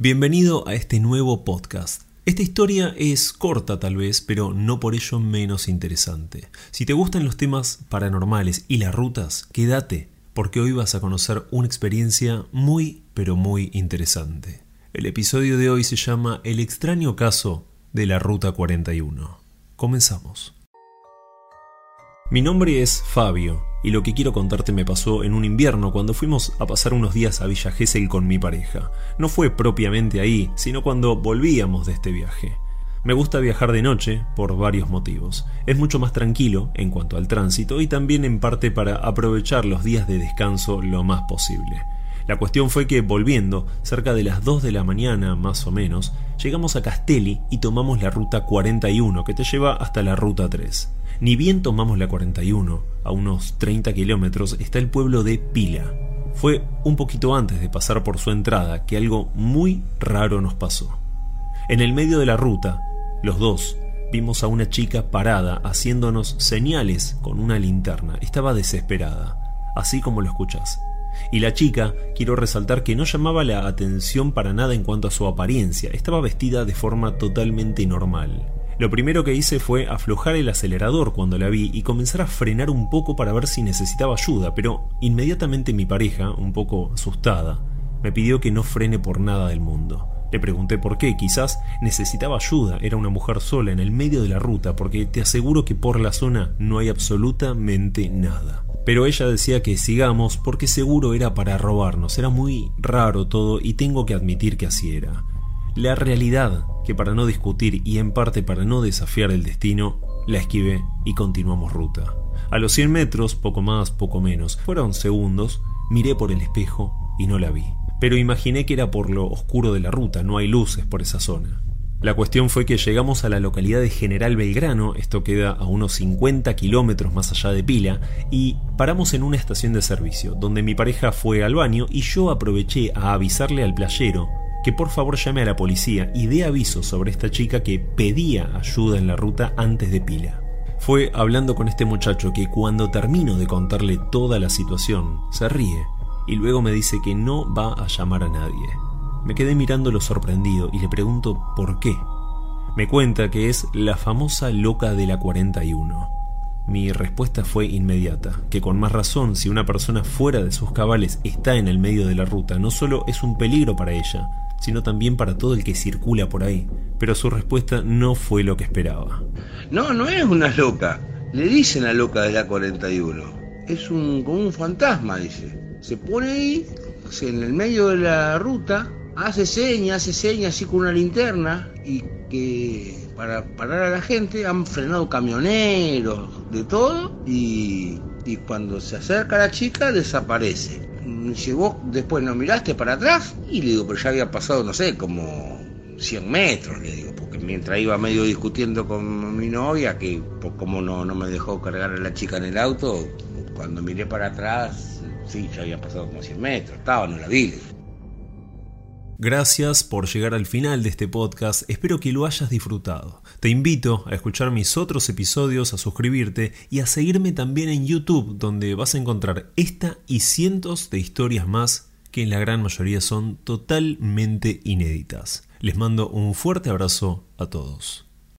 Bienvenido a este nuevo podcast. Esta historia es corta tal vez, pero no por ello menos interesante. Si te gustan los temas paranormales y las rutas, quédate, porque hoy vas a conocer una experiencia muy, pero muy interesante. El episodio de hoy se llama El extraño caso de la Ruta 41. Comenzamos. Mi nombre es Fabio y lo que quiero contarte me pasó en un invierno cuando fuimos a pasar unos días a Villa Gesell con mi pareja. No fue propiamente ahí, sino cuando volvíamos de este viaje. Me gusta viajar de noche por varios motivos. Es mucho más tranquilo en cuanto al tránsito y también en parte para aprovechar los días de descanso lo más posible. La cuestión fue que volviendo, cerca de las 2 de la mañana más o menos, llegamos a Castelli y tomamos la ruta 41 que te lleva hasta la ruta 3. Ni bien tomamos la 41, a unos 30 kilómetros está el pueblo de Pila. Fue un poquito antes de pasar por su entrada que algo muy raro nos pasó. En el medio de la ruta, los dos vimos a una chica parada haciéndonos señales con una linterna. Estaba desesperada, así como lo escuchas. Y la chica, quiero resaltar que no llamaba la atención para nada en cuanto a su apariencia, estaba vestida de forma totalmente normal. Lo primero que hice fue aflojar el acelerador cuando la vi y comenzar a frenar un poco para ver si necesitaba ayuda, pero inmediatamente mi pareja, un poco asustada, me pidió que no frene por nada del mundo. Le pregunté por qué, quizás necesitaba ayuda, era una mujer sola en el medio de la ruta, porque te aseguro que por la zona no hay absolutamente nada. Pero ella decía que sigamos porque seguro era para robarnos, era muy raro todo y tengo que admitir que así era. La realidad que para no discutir y en parte para no desafiar el destino, la esquivé y continuamos ruta. A los 100 metros, poco más, poco menos, fueron segundos, miré por el espejo y no la vi. Pero imaginé que era por lo oscuro de la ruta, no hay luces por esa zona. La cuestión fue que llegamos a la localidad de General Belgrano, esto queda a unos 50 kilómetros más allá de Pila, y paramos en una estación de servicio, donde mi pareja fue al baño y yo aproveché a avisarle al playero que por favor llame a la policía y dé aviso sobre esta chica que pedía ayuda en la ruta antes de pila. Fue hablando con este muchacho que cuando termino de contarle toda la situación, se ríe y luego me dice que no va a llamar a nadie. Me quedé mirándolo sorprendido y le pregunto por qué. Me cuenta que es la famosa loca de la 41. Mi respuesta fue inmediata, que con más razón si una persona fuera de sus cabales está en el medio de la ruta, no solo es un peligro para ella, sino también para todo el que circula por ahí. Pero su respuesta no fue lo que esperaba. No, no es una loca. Le dicen a loca de la 41. Es un, como un fantasma, dice. Se pone ahí, en el medio de la ruta, hace señas, hace señas así con una linterna y que para parar a la gente han frenado camioneros, de todo, y, y cuando se acerca la chica desaparece si vos después no miraste para atrás, y le digo, pero ya había pasado, no sé, como 100 metros, le digo, porque mientras iba medio discutiendo con mi novia, que por cómo no, no me dejó cargar a la chica en el auto, cuando miré para atrás, sí, ya había pasado como 100 metros, estaba, no la vi. Gracias por llegar al final de este podcast, espero que lo hayas disfrutado. Te invito a escuchar mis otros episodios, a suscribirte y a seguirme también en YouTube, donde vas a encontrar esta y cientos de historias más que en la gran mayoría son totalmente inéditas. Les mando un fuerte abrazo a todos.